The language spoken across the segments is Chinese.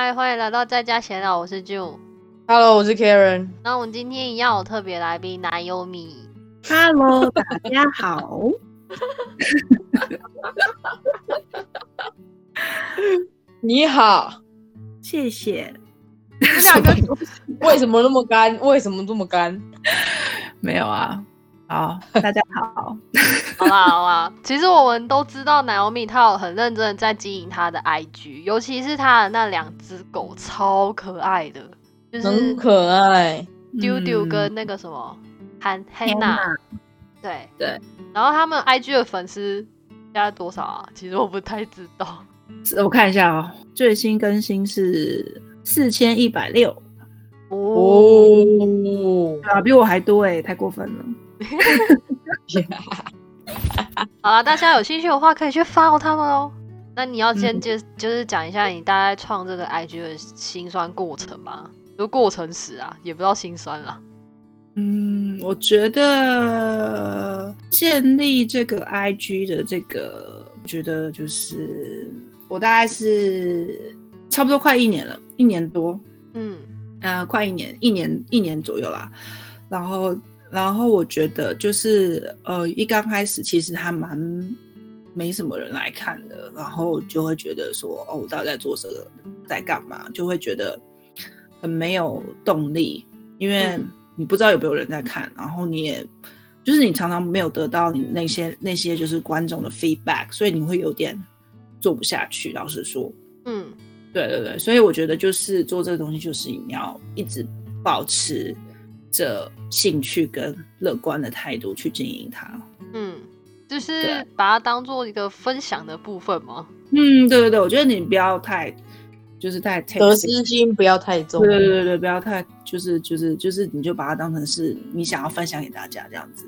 嗨，欢迎来到在家闲聊，我是 June。Hello，我是 Karen。那我们今天一样有特别来宾奶油米。Hello，大家好。你好，谢谢。你两个为什么那么干？为什么这么干？没有啊。好，大家好。好啦好啦，其实我们都知道奶油米他有很认真的在经营他的 IG，尤其是他的那两只狗超可爱的，就是很可爱。丢丢跟那个什么汉 Hanna，对对。然后他们 IG 的粉丝现在多少啊？其实我不太知道。我看一下哦，最新更新是四千一百六。哦，啊，比我还多哎，太过分了。好了，大家有兴趣的话可以去 follow 他们哦。那你要先就就是讲一下你大概创这个 IG 的辛酸过程吗，就过程史啊，也不知道辛酸啦。嗯，我觉得建立这个 IG 的这个，我觉得就是我大概是差不多快一年了，一年多，嗯，呃，快一年，一年一年左右啦。然后，然后我觉得就是呃，一刚开始其实还蛮没什么人来看的，然后就会觉得说，哦，我到底在做这个，在干嘛？就会觉得很没有动力，因为。嗯你不知道有没有人在看，然后你也就是你常常没有得到你那些那些就是观众的 feedback，所以你会有点做不下去。老实说，嗯，对对对，所以我觉得就是做这个东西，就是你要一直保持着兴趣跟乐观的态度去经营它。嗯，就是把它当做一个分享的部分吗？嗯，对对对，我觉得你不要太就是太得失心不要太重。对对对对，不要太就是就是就是，你就把它当成是你想要分享给大家这样子。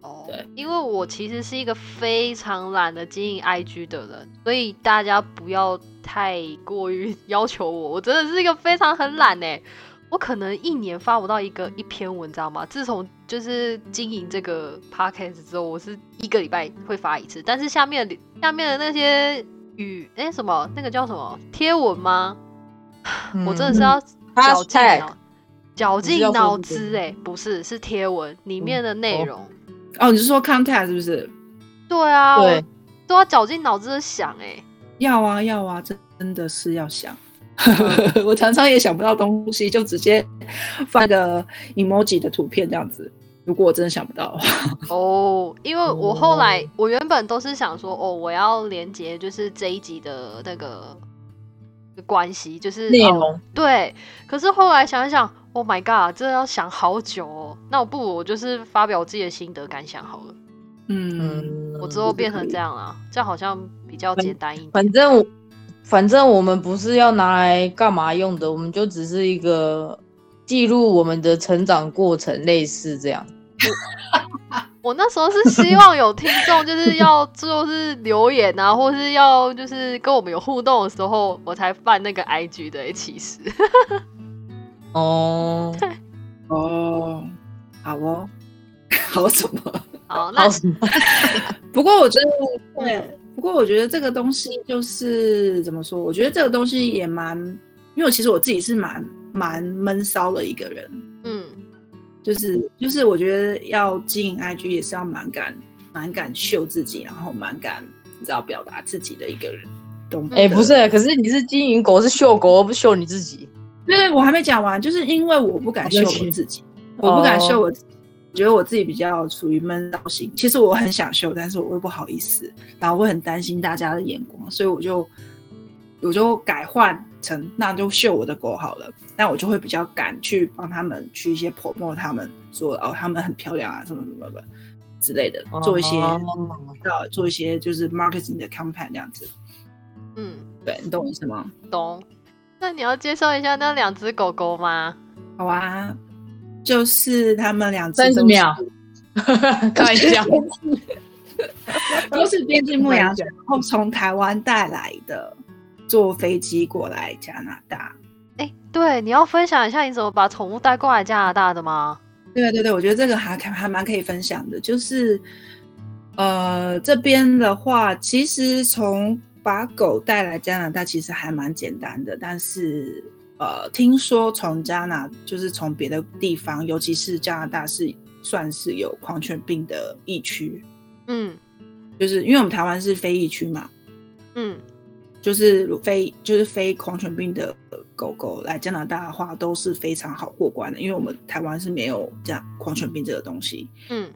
哦，对，因为我其实是一个非常懒得经营 IG 的人，所以大家不要太过于要求我，我真的是一个非常很懒哎，我可能一年发不到一个一篇文章嘛。自从就是经营这个 podcast 之后，我是一个礼拜会发一次，但是下面下面的那些语哎什么那个叫什么贴文吗？嗯我真的是要绞尽绞尽脑汁哎，不是是贴文里面的内哦容。哦，你是说 contact 是不是？对啊，对都要绞尽脑汁的想哎、要啊要啊，真真的是要想。我常常也想不到东西，就直接发个 emoji 的图片这样子。如果我真的想不到的话，哦，因为我后来、哦我原本都是想说，哦，我要连接就是这一集的那个关系，就是哦内容对。可是后来想一想，Oh my god，这要想好久哦。那我不如我就是发表自己的心得感想好了。嗯，嗯，我之后变成这样了，这样好像比较简单一点。反正我反正我们不是要拿来干嘛用的，我们就只是一个记录我们的成长过程，类似这样。我那时候是希望有听众，就是要就是留言啊，或是要就是跟我们有互动的时候，我才办那个 IG 的、欸。其实，哦，哦，好哦，好什么？好，那好什么？不过我觉得，对，不过我觉得这个东西就是怎么说？我觉得这个东西也蛮，因为我其实我自己是蛮蛮闷骚的一个人，嗯就是就是我觉得要经营 IG 也是要蛮敢蛮敢秀自己，然后蛮敢你知道表达自己的一个人，懂吗？哎、不是，可是你是经营狗，是秀狗，而不是秀你自己。对对，我还没讲完，就是因为我不敢秀我自己，我不敢秀我自己，我觉得我自己比较属于闷骚型。其实我很想秀，但是我又不好意思，然后我会很担心大家的眼光，所以我就我就改换成那就秀我的狗好了。那我就会比较敢去帮他们去一些 promote 他们说哦，他们很漂亮啊，什么什么的之类的，做一些哦呃做一些就是 marketing 的 campaign 这样子。嗯，对你懂我意思吗？懂。那你要介绍一下那两只狗狗吗？好啊，就是他们两只都是三十秒，开玩笑。都是边境牧羊犬，然后从台湾带来的，坐飞机过来加拿大。哎、对，你要分享一下你怎么把宠物带过来加拿大的吗？对对对，我觉得这个还还蛮可以分享的，就是呃这边的话，其实从把狗带来加拿大其实还蛮简单的，但是呃，听说从加拿就是从别的地方，尤其是加拿大是算是有狂犬病的疫区，嗯。就是因为我们台湾是非疫区嘛，嗯。就是非就是非狂犬病的狗狗来加拿大的话都是非常好过关的，因为我们台湾是没有这样狂犬病这个东西，嗯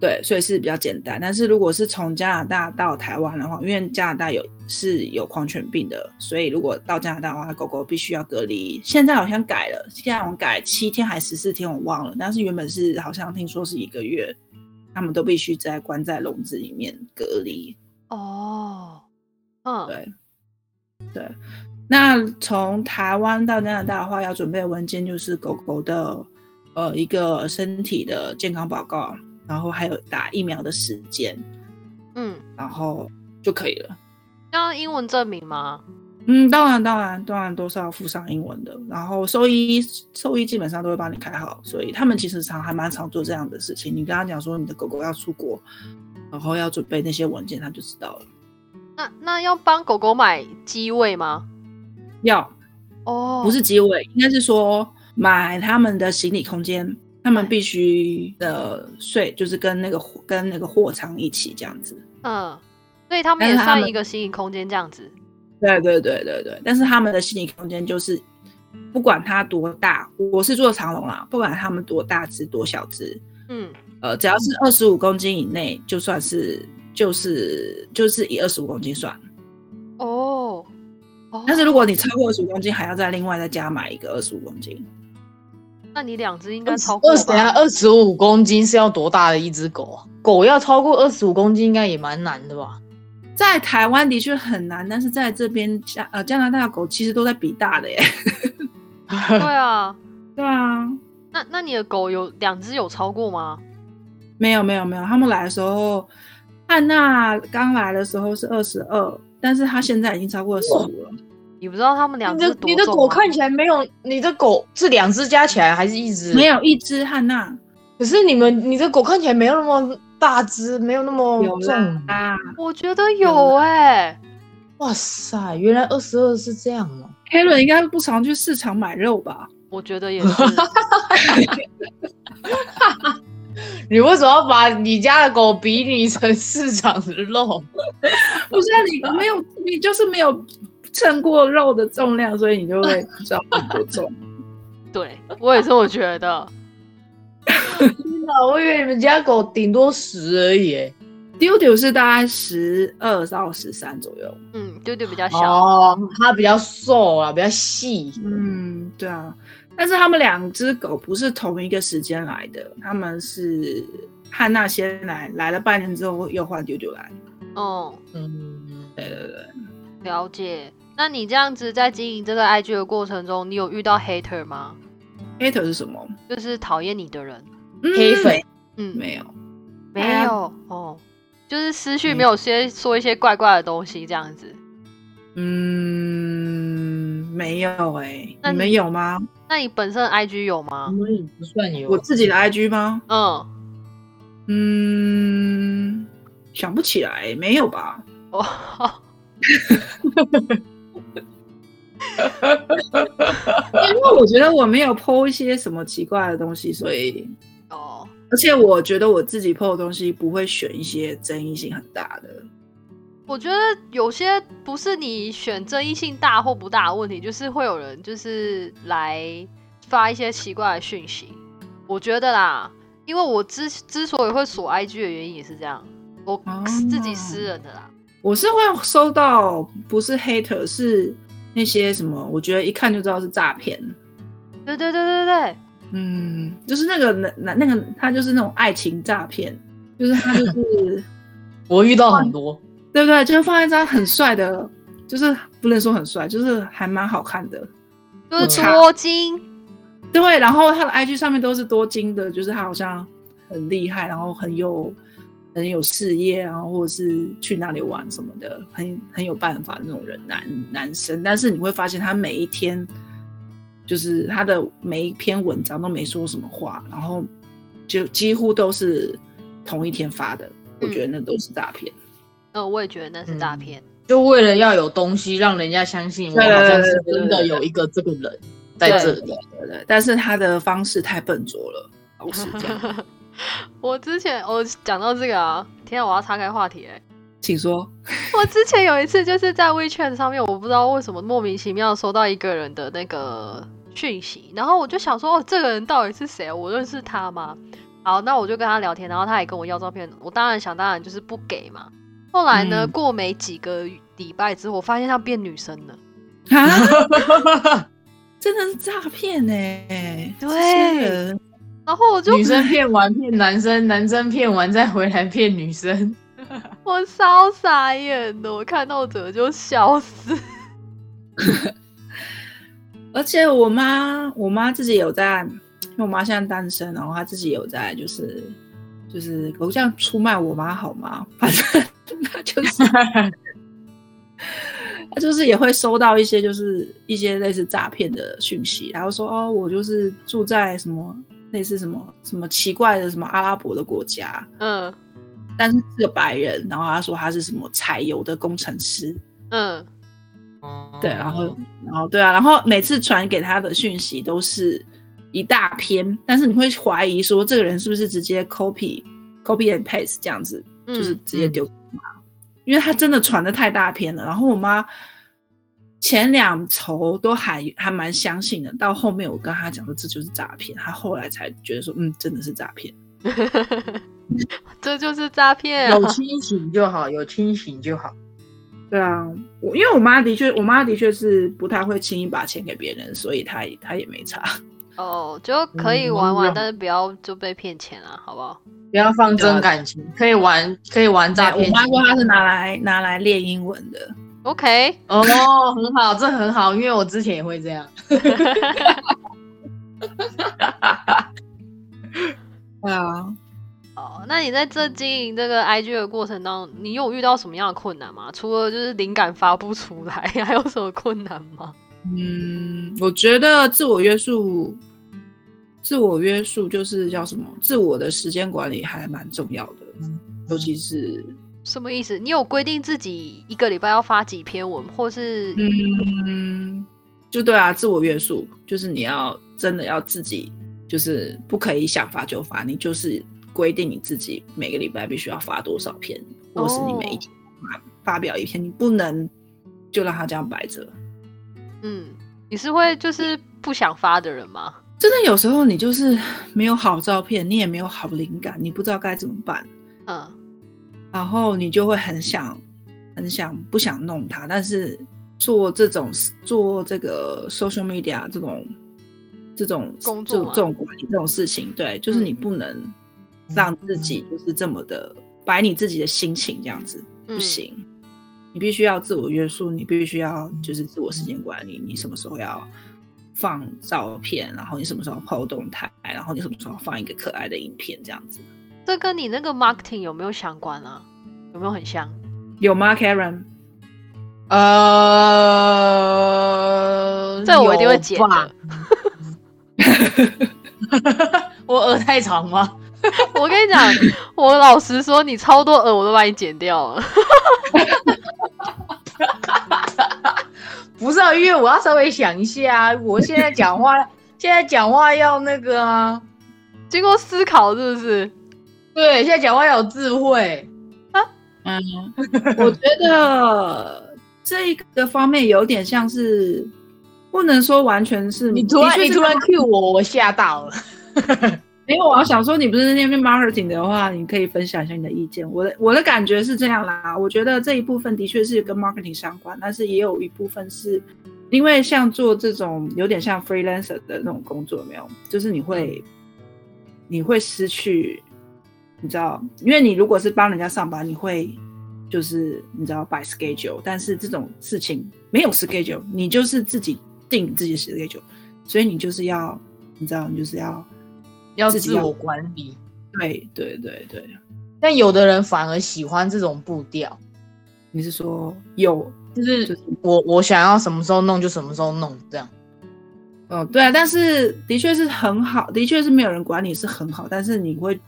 对，所以是比较简单。但是如果是从加拿大到台湾的话，因为加拿大有是有狂犬病的，所以如果到加拿大的话，狗狗必须要隔离。现在好像改了，现在好像改七天还十四天，我忘了。但是原本是好像听说是一个月，他们都必须在关在笼子里面隔离。哦，嗯对，对。那从台湾到加拿大的话，要准备的文件就是狗狗的呃一个身体的健康报告，然后还有打疫苗的时间，嗯，然后就可以了。要英文证明吗？嗯，当然，当然，当然都是要附上英文的。然后兽医，兽医基本上都会帮你开好，所以他们其实常还蛮常做这样的事情。你跟他讲说你的狗狗要出国，然后要准备那些文件，他就知道了。那那要帮狗狗买机位吗？要哦，不是机位，应该是说买他们的行李空间，他们必须的税就是跟那个货跟那个货仓一起这样子。嗯，所以他们也算一个心理空间这样子。对对对对对，但是他们的心理空间就是不管它多大，我是做长龙啦，不管他们多大只多小只，嗯呃，只要是二十五公斤以内，就算是就是就是以二十五公斤算。哦哦，但是如果你超过二十五公斤，还要再另外再加买一个二十五公斤。那你两只应该超过二十？二十五公斤是要多大的一只狗啊？狗要超过二十五公斤应该也蛮难的吧？在台湾的确很难，但是在这边加呃加拿大的狗其实都在比大的耶。对啊，对啊，那那你的狗有两只有超过吗？没有没有没有，他们来的时候，汉娜刚来的时候是二十二，但是她现在已经超过二十五了。你不知道他们两你只的你的狗看起来没有，你的狗是两只加起来还是一只？没。有一只汉娜可是你们你的狗看起来没有那么大只，没有那么有重。啊。我觉得有哎、哇塞，原来二十二是这样哦。k 伦应该不常去市场买肉吧？我觉得也是。你为什么要把你家的狗比拟成市场的肉？不是啊，你没有，你就是没有称过肉的重量，所以你就会不知道有多重。对，我也这么觉得。我以为你们家狗顶多十而已耶。丢丢是大概十二到十三左右。嗯，丢丢比较小。哦，它比较瘦啊，比较细。嗯，对啊。但是他们两只狗不是同一个时间来的，他们是汉娜先来，来了半年之后又换丢丢来。哦、嗯，对对对，了解。那你这样子在经营这个 IG 的过程中，你有遇到 hater 吗？hater 是什么？就是讨厌你的人。嗯黑粉嗯，没有。没有哦，就是私讯没有些说一些怪怪的东西这样子。嗯，没有哎、那你你们有吗？那你本身的 IG 有吗我？们也不算有。我自己的 IG 吗？嗯，嗯，想不起来，没有吧？哦，因为我觉得我没有 PO 一些什么奇怪的东西，所以，哦，而且我觉得我自己 PO 的东西不会选一些争议性很大的。我觉得有些不是你选争议性大或不大的问题，就是会有人就是来发一些奇怪的讯息。我觉得啦，因为我之之所以会锁 IG 的原因也是这样，我哦自己私人的啦。我是会收到不是 hater，是那些什么，我觉得一看就知道是诈骗。对对对对对，嗯，就是那个男男那个他就是那种爱情诈骗，就是他就是 我遇到很多。对不对？就是放一张很帅的，就是不能说很帅，就是还蛮好看的。就是嗯多金。对，然后他的 IG 上面都是多金的，就是他好像很厉害，然后很有很有事业，啊或者是去哪里玩什么的，很很有办法的那种人男男生。但是你会发现他每一天，就是他的每一篇文章都没说什么话，然后就几乎都是同一天发的。我觉得那都是诈骗。呃，我也觉得那是诈嗯骗。就为了要有东西让人家相信我好像是真的有一个这个人在这里。对对，但是他的方式太笨拙了，我是这样。我之前我讲到这个啊，天啊，我要岔开话题哎、请说。我之前有一次就是在 WeChat 上面，我不知道为什么莫名其妙收到一个人的那个讯息，然后我就想说，哦，这个人到底是谁？我认识他吗？好，那我就跟他聊天，然后他也跟我要照片，我当然想当然就是不给嘛。后来呢，嗯过没几个礼拜之后，我发现他变女生了。啊，真的是诈骗呢！对然后我就女生骗完骗男生，男生骗完再回来骗女生。我超傻眼的，我看到整个就笑死。而且我妈，我妈自己有在，因为我妈现在单身，然后她自己有在，就是就是我这样出卖我妈好吗？反正 她就是她就是也会收到一些就是一些类似诈骗的讯息，然后说哦，我就是住在什么类似什么什么奇怪的什么阿拉伯的国家，嗯。但是是个白人，然后他说他是什么采油的工程师，嗯，对，然后，然后对啊，然后每次传给他的讯息都是一大篇，但是你会怀疑说这个人是不是直接 copy copy and paste 这样子，嗯就是直接丢给我妈，因为他真的传的太大篇了。然后我妈前两筹都还还蛮相信的，到后面我跟他讲说这就是诈骗，他后来才觉得说嗯真的是诈骗。这就是诈骗、啊有。清醒就好，有清醒就好。对啊，我因为我妈的确，我妈的确是不太会轻易把钱给别人，所以她也她也没差。哦，就可以嗯玩玩，嗯但是不要就被骗钱啊，好不好？不要放真感情，可以玩，可以玩诈骗。我妈说她是拿来拿来练英文的。OK，哦，很好，这很好，因为我之前也会这样。对啊，哦，那你在这经营这个 IG 的过程当中，你有遇到什么样的困难吗？除了就是灵感发不出来，还有什么困难吗？嗯，我觉得自我约束，自我约束就是叫什么？自我的时间管理还蛮重要的，尤其是什么意思？你有规定自己一个礼拜要发几篇文，或是嗯，就对啊，自我约束就是你要真的要自己，就是不可以想发就发，你就是规定你自己每个礼拜必须要发多少篇，或是你每一天发发表一篇，你不能就让它这样摆着。嗯，你是会就是不想发的人吗？真的有时候你就是没有好照片，你也没有好灵感，你不知道该怎么办，嗯然后你就会很想、很想、不想弄它。但是做这种做这个 social media 这种这种工作吗这种管理这种事情，对，就是你不能让自己就是这么的摆你自己的心情这样子，不嗯行。你必须要自我约束，你必须要就是自我时间管理，你什么时候要放照片，然后你什么时候 PO 动态，然后你什么时候放一个可爱的影片，这样子这跟你那个 marketing 有没有相关啊？有没有很像？有吗，Karen？呃，这我一定会剪的。我耳太长吗？我跟你讲，我老实说，你超多耳我都把你剪掉了。不是啊，因为我要稍微想一下，我现在讲话，现在讲话要那个啊，经过思考，是不是？对，现在讲话有智慧啊。嗯，我觉得这一个方面有点像是，不能说完全是你突然你突然 cue 我，我吓到了。因为我要想说，你不是那边 marketing 的话，你可以分享一下你的意见。我的我的感觉是这样啦，我觉得这一部分的确是跟 marketing 相关，但是也有一部分是因为像做这种有点像 freelancer 的那种工作，有没有？就是你会你会失去，你知道，因为你如果是帮人家上班，你会就是你知道 by schedule，但是这种事情没有 schedule，你就是自己定自己的 schedule，所以你就是要你知道，你就是要。要自我管理。对对对对，但有的人反而喜欢这种步调，你是说有？就是就是我我想要什么时候弄就什么时候弄，这样。嗯，对啊，但是的确是很好，的确是没有人管你是很好，但是你会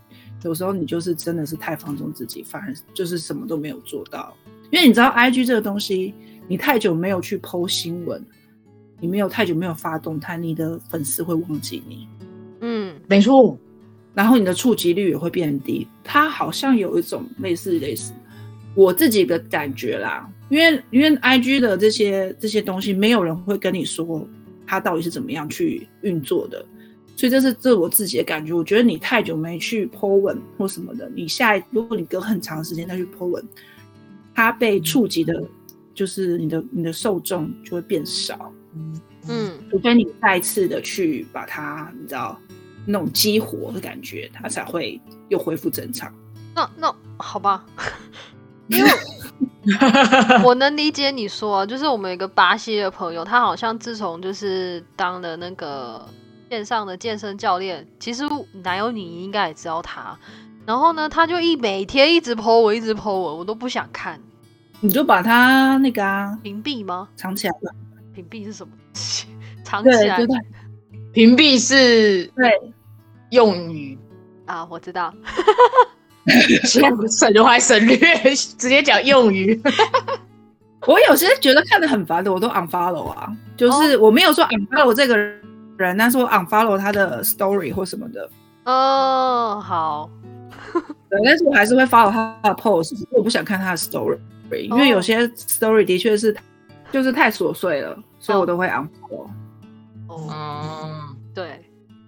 有时候你就是真的是太放纵自己，反而就是什么都没有做到。因为你知道 IG 这个东西，你太久没有去 PO 新闻，你没有太久没有发动态，你的粉丝会忘记你，嗯，没错，然后你的触及率也会变低。它好像有一种类似类似我自己的感觉啦，因为因为 IG 的这些这些东西，没有人会跟你说它到底是怎么样去运作的，所以这是这是我自己的感觉。我觉得你太久没去 Po 文或什么的，你下一如果你隔很长时间再去 Po 文，它被触及的，就是你的你的受众就会变少。嗯，除非你再次的去把它，你知道那种激活的感觉，它才会又恢复正常。那那好吧，因为我能理解你说，就是我们有一个巴西的朋友，他好像自从就是当了那个线上的健身教练，其实男友你应该也知道他。然后呢，他就一每天一直 po 文，一直 po 文，我都不想看，你就把他那个啊屏蔽吗？藏起来吧。屏蔽是什么东西？藏起对，来屏蔽是对，用语，啊？我知道，现在省还省略，直接讲用语。我有些觉得看的很烦的，我都 unfollow 啊。就是我没有说 unfollow 这个人，但是我 unfollow 他的 story 或什么的。哦，好，对，但是我还是会 follow 他的 post，只是我不想看他的 story，因为有些 story 的确是就是太琐碎了，所以我都会 unfollow。哦，嗯，对，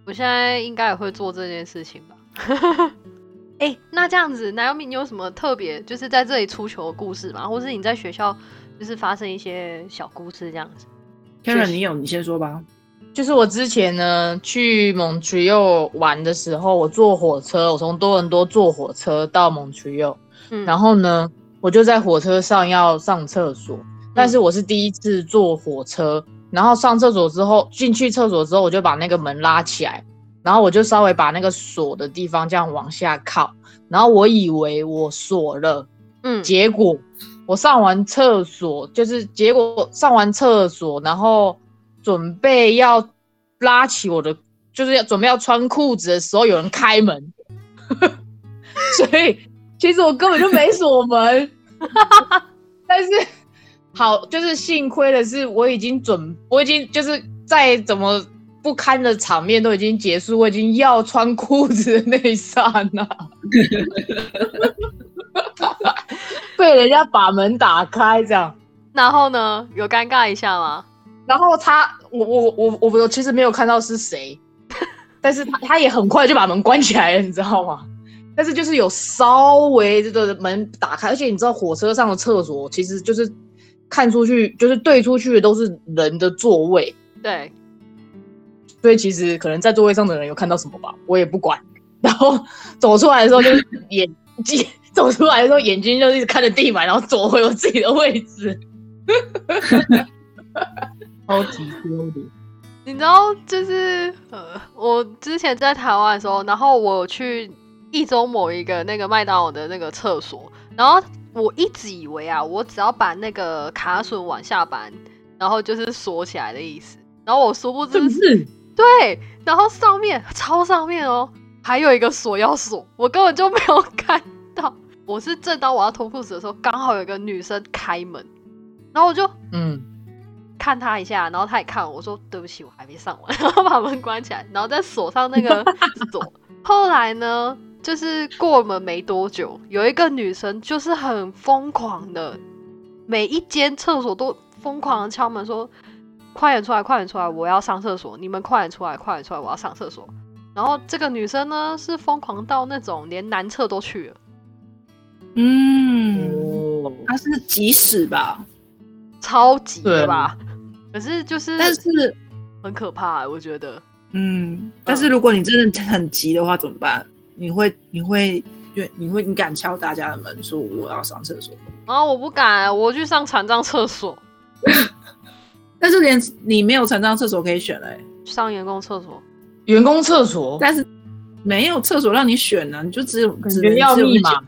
我现在应该也会做这件事情吧。哎、那这样子，，Naomi，，你有什么特别就是在这里出糗的故事吗？或是你在学校就是发生一些小故事这样子？Karen，你有你先说吧。就是我之前呢去蒙特利尔玩的时候，我坐火车，我从多伦多坐火车到蒙特利尔，嗯，然后呢，我就在火车上要上厕所，但是我是第一次坐火车，然后上厕所之后进去厕所之后，我就把那个门拉起来，然后我就稍微把那个锁的地方这样往下靠，然后我以为我锁了，嗯，结果我上完厕所，就是结果上完厕所，然后准备要拉起我的，就是要准备要穿裤子的时候，有人开门，所以其实我根本就没锁门，但是好，就是幸亏的是我已经准，我已经就是再怎么不堪的场面都已经结束，我已经要穿裤子的那一刹那。被人家把门打开，这样，然后呢，有尴尬一下吗？然后他，我我我我我其实没有看到是谁，但是他他也很快就把门关起来了，你知道吗？但是就是有稍微这个门打开，而且你知道火车上的厕所其实就是看出去就是对出去的都是人的座位，对，所以其实可能在座位上的人有看到什么吧，我也不管。然后走出来的时候就是眼睛 走出来的时候眼睛就一直看着地板，然后走回我自己的位置，超级丢脸。你知道，就是呃，我之前在台湾的时候，然后我去一中某一个那个麦当劳的那个厕所，然后我一直以为啊，我只要把那个卡榫往下搬，然后就是锁起来的意思。然后我殊不知是？对，然后上面超上面哦，还有一个锁要锁，我根本就没有看到。我是正当我要脱裤子的时候，刚好有一个女生开门，然后我就嗯，看他一下，然后他也看我，我说对不起，我还没上完，然后把门关起来，然后再锁上那个 锁。后来呢，就是过门没多久，有一个女生就是很疯狂的，每一间厕所都疯狂的敲门说：“快点出来，快点出来，我要上厕所！你们快点出来，快点出来，我要上厕所！”然后这个女生呢是疯狂到那种连男厕都去了，嗯，哦，他是急死吧？超级对的吧？可是就是但是，很可怕欸、我觉得。嗯，但是如果你真的很急的话，怎么办？你会，你会，对，你会，你敢敲大家的门说我要上厕所？然后我不敢，我去上残障厕所，但是连你没有残障厕所可以选嘞、上员工厕所。员工厕所，但是没有厕所让你选呢、你就只有只能要密码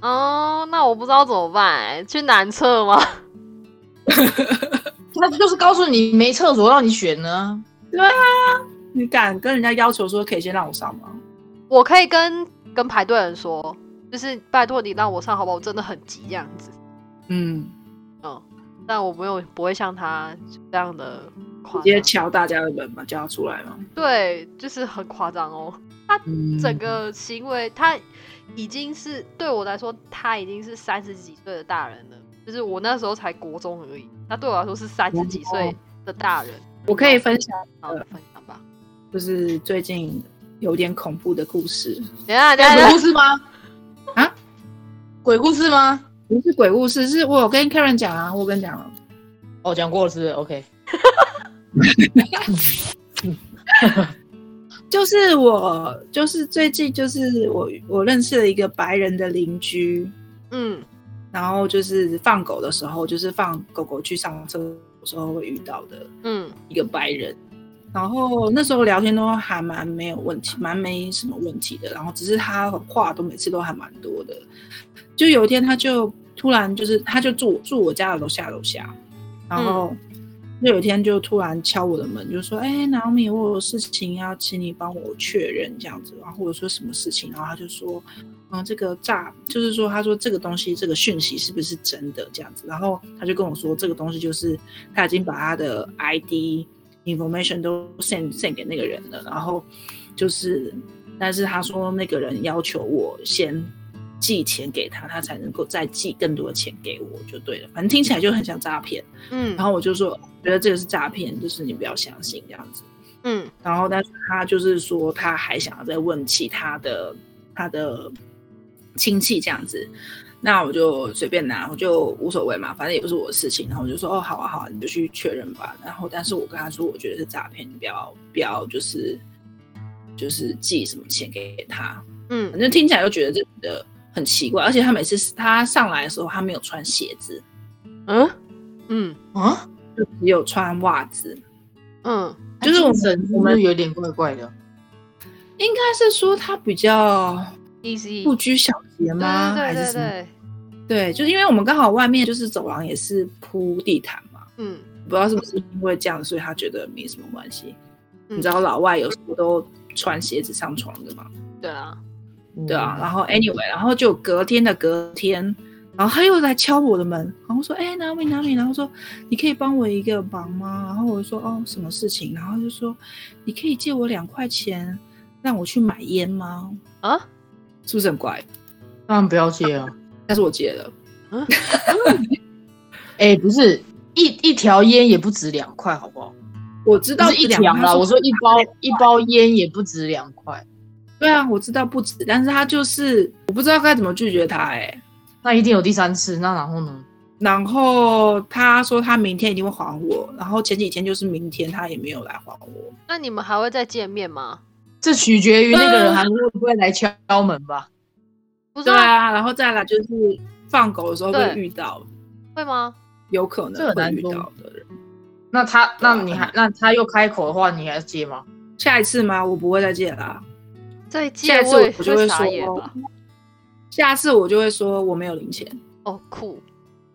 哦，那我不知道怎么办、欸，去男厕吗？那就是告诉你没厕所让你选呢。对啊你敢跟人家要求说可以先让我上吗？我可以跟跟排队人说，就是拜托你让我上好不好？我真的很急这样子。嗯，嗯，但我没有不会像他这样的直接，敲大家的门嘛，叫他出来嘛。对，就是很夸张哦。他整个行为，他已经是对我来说，他已经是三十几岁的大人了。就是我那时候才国中而已，他对我来说是三十几岁的大人。我可以分享，好分享吧。就是最近有点恐怖的故事，等一下，等一下，鬼故事吗？啊，鬼故事吗？不是鬼故事，是我有跟 Karen 讲啊，我跟你讲了。哦，讲过了是是？OK。就是我，就是最近就是我我认识了一个白人的邻居，嗯然后就是放狗的时候，就是放狗狗去上厕所的时候会遇到的嗯一个白人。然后那时候聊天都还蛮没有问题，蛮没什么问题的。然后只是他话都每次都还蛮多的。就有一天他就突然就是他就住住我家的楼下楼下，然后就有一天就突然敲我的门，就说：“哎、m i 我有事情要请你帮我确认这样子。”然后我说什么事情，然后他就说：“嗯，这个诈就是说，他说这个东西这个讯息是不是真的这样子？”然后他就跟我说，这个东西就是他已经把他的 ID information 都 send send 给那个人了，然后就是，但是他说那个人要求我先寄钱给他，他才能够再寄更多的钱给我，就对了。反正听起来就很像诈骗。嗯，然后我就说，觉得这个是诈骗，就是你不要相信这样子。嗯然后，但是他就是说，他还想要再问其他的他的亲戚这样子，那我就随便拿，我就无所谓嘛，反正也不是我的事情。然后我就说，哦，好啊，好啊，你就去确认吧。然后，但是我跟他说，我觉得是诈骗，你不要不要就是就是寄什么钱给他，嗯反正听起来就觉得这的很奇怪。而且他每次他上来的时候，他没有穿鞋子，嗯嗯啊，就只有穿袜子。嗯就是我们我们有点怪怪的。应该是说他比较，easy，不拘小节吗？对还是什么？对对对，对，就是因为我们刚好外面就是走廊也是铺地毯嘛，嗯不知道是不是因为这样，所以他觉得没什么关系。嗯你知道老外有时候都穿鞋子上床的嘛？对啊，对啊，然后 anyway，然后就隔天的隔天，然后他又来敲我的门，然后说：“哎、哪里哪里？”然后说：“你可以帮我一个忙吗？”然后我就说：“哦，什么事情？”然后就说：“你可以借我两块钱，让我去买烟吗啊，？”是不是很乖？当然不要接啊。但是我借了。哎，不是一一条烟也不止两块，好不好？我知道是一条啦，我说一包一包烟也不止两块，对啊，我知道不止，但是他就是我不知道该怎么拒绝他哎、那一定有第三次。那然后呢？然后他说他明天一定会还我，然后前几天就是明天他也没有来还我。那你们还会再见面吗？这取决于那个人还会不会来敲门吧。对啊，然后再来就是放狗的时候会遇到，会吗？有可能会遇到的人。那他，那你还，那他又开口的话，你还要接吗？下一次吗？我不会再借啦。再下见一次我就会说吧。，下次我就会说我没有零钱。哦，酷，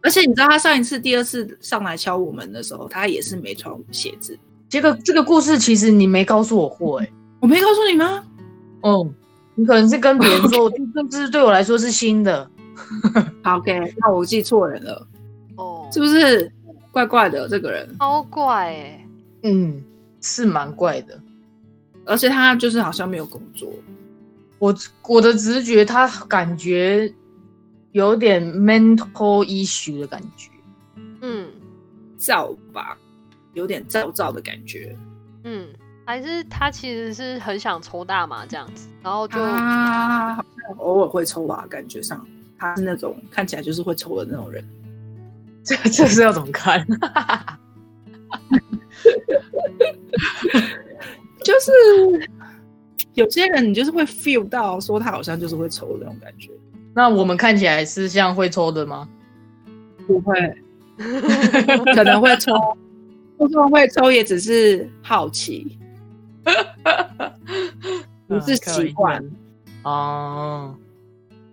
而且你知道他上一次、第二次上来敲我们的时候，他也是没穿鞋子。这个这个故事其实你没告诉我过、欸，我没告诉你吗？哦，你可能是跟别人 说，这这这对我来说是新的。好，OK，那我记错人了，哦，是不是怪怪的这个人？超怪哎，嗯，是蛮怪的。而且他就是好像没有工作，我我的直觉，他感觉有点 mental issue 的感觉。嗯躁吧，有点躁躁的感觉。嗯，还是他其实是很想抽大麻这样子，然后就啊好像偶尔会抽吧，感觉上他是那种看起来就是会抽的那种人。这这是要怎么看？就是有些人你就是会 feel 到说他好像就是会抽的那种感觉。那我们看起来是像会抽的吗？不会，可能会抽，就算会抽也只是好奇，不是习惯。哦，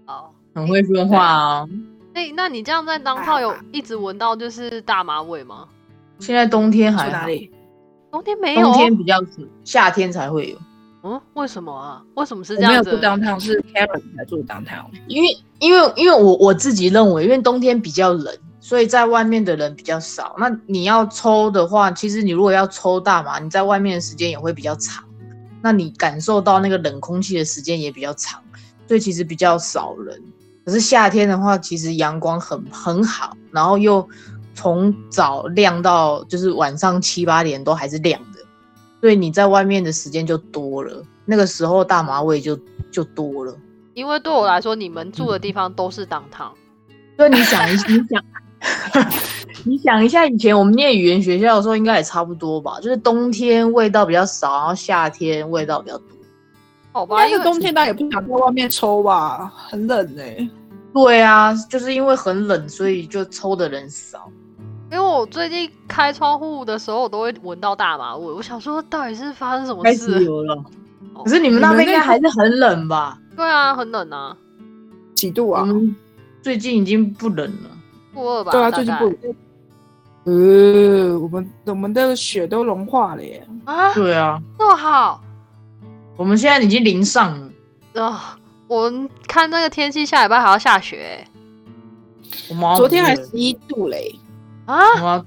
哦。很会说话啊。哎、那你这样在当套有一直闻到就是大麻味吗？现在冬天还哪里？冬天没有，冬天比较少，夏天才会有。嗯，为什么啊？为什么是这样子？downtown，是 Karen 才做 downtown。因为因为因为我我自己认为，因为冬天比较冷，所以在外面的人比较少。那你要抽的话，其实你如果要抽大麻，你在外面的时间也会比较长，那你感受到那个冷空气的时间也比较长，所以其实比较少人。可是夏天的话，其实阳光很很好，然后又从早亮到就是晚上七八点都还是亮的，所以你在外面的时间就多了，那个时候大麻味就就多了。因为对我来说，你们住的地方都是当堂。所以你想一，你想，你想一下，以前我们念语言学校的时候，应该也差不多吧？就是冬天味道比较少，然后夏天味道比较多。好吧，但因为是冬天大家也不想在外面抽吧，很冷哎、对啊，就是因为很冷，所以就抽的人少。因为我最近开窗户的时候，我都会闻到大麻味。我想说，到底是发生什么事？了，可是你们那边应该还是很冷吧？对啊，很冷啊，几度啊？我们最近已经不冷了。负二吧。对啊，最近不。呃，我们我们的雪都融化了耶。啊，对啊，那么好我们现在已经零上了。啊！我们看那个天气，下礼拜还要下雪欸我们昨天还十一度嘞。啊！我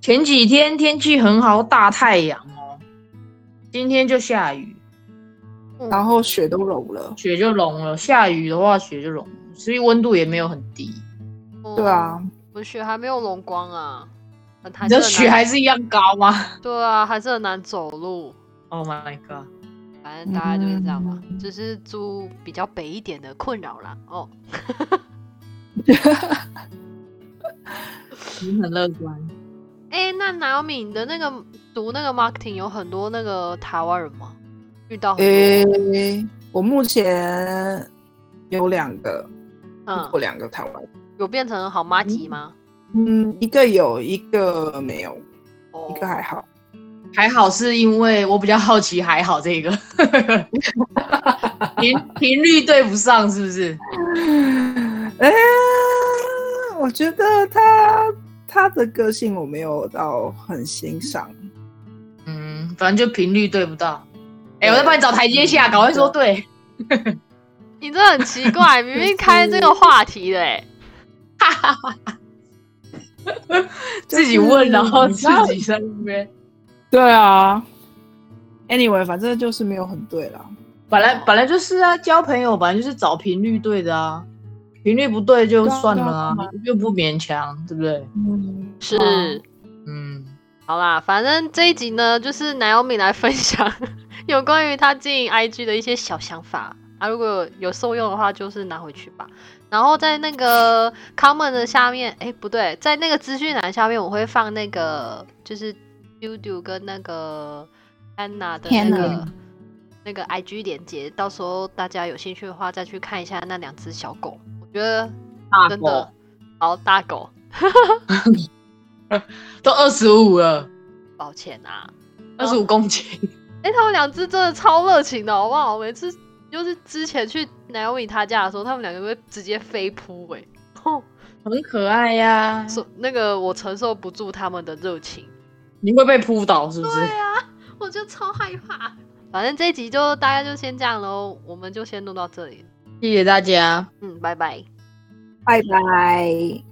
前几天天气很好，大太阳哦，今天就下雨。然后雪都融了。雪就融了，下雨的话雪就融了，所以温度也没有很低。哦对啊，我血还没有融光啊，你的雪是很难还是一样高吗对啊，还是很难走路。？Oh my god！反正大概就是这样吧，嗯只是住比较北一点的困扰啦。哦，你很乐观。哎、那 Naomi 你的那个读那个 marketing 有很多那个台湾人吗？遇到很多诶、我目前有两个，嗯有，两个台湾人。有变成好妈吉吗？嗯，一个有，一个没有，哦一个还好。还好是因为我比较好奇，还好这个 频频率对不上，是不是？哎、我觉得他他的个性我没有到很欣赏。嗯，反正就频率对不到。哎、我在帮你找台阶下，赶快说对。你这很奇怪，明明开这个话题的哎、自己问，然后自己在那边。对啊，anyway，反正就是没有很对啦。本来本来就是啊，交朋友本来就是找频率对的啊，频率不对就算了啊又不勉强，对不对？嗯，是。嗯，好啦，反正这一集呢，就是 Naomi 来分享 有关于他经营 IG 的一些小想法啊。如果有受用的话，就是拿回去吧。然后在那个 comment 的下面，哎，不对，在那个资讯栏下面，我会放那个就是 Studio 跟那个 Anna 的那个那个 IG 连接，到时候大家有兴趣的话，再去看一下那两只小狗。我觉得真的狗好大狗，都二十五了，抱歉啊。二十五公斤。哎、他们两只真的超热情的，好不好？每次就是之前去 Naomi 他家的时候，他们两个会直接飞扑、欸，哎，很可爱呀、说那个我承受不住他们的热情。你会被扑倒是不是？对啊，我就超害怕。反正这一集就大概就先这样喽，我们就先录到这里。谢谢大家。嗯，拜拜。拜拜。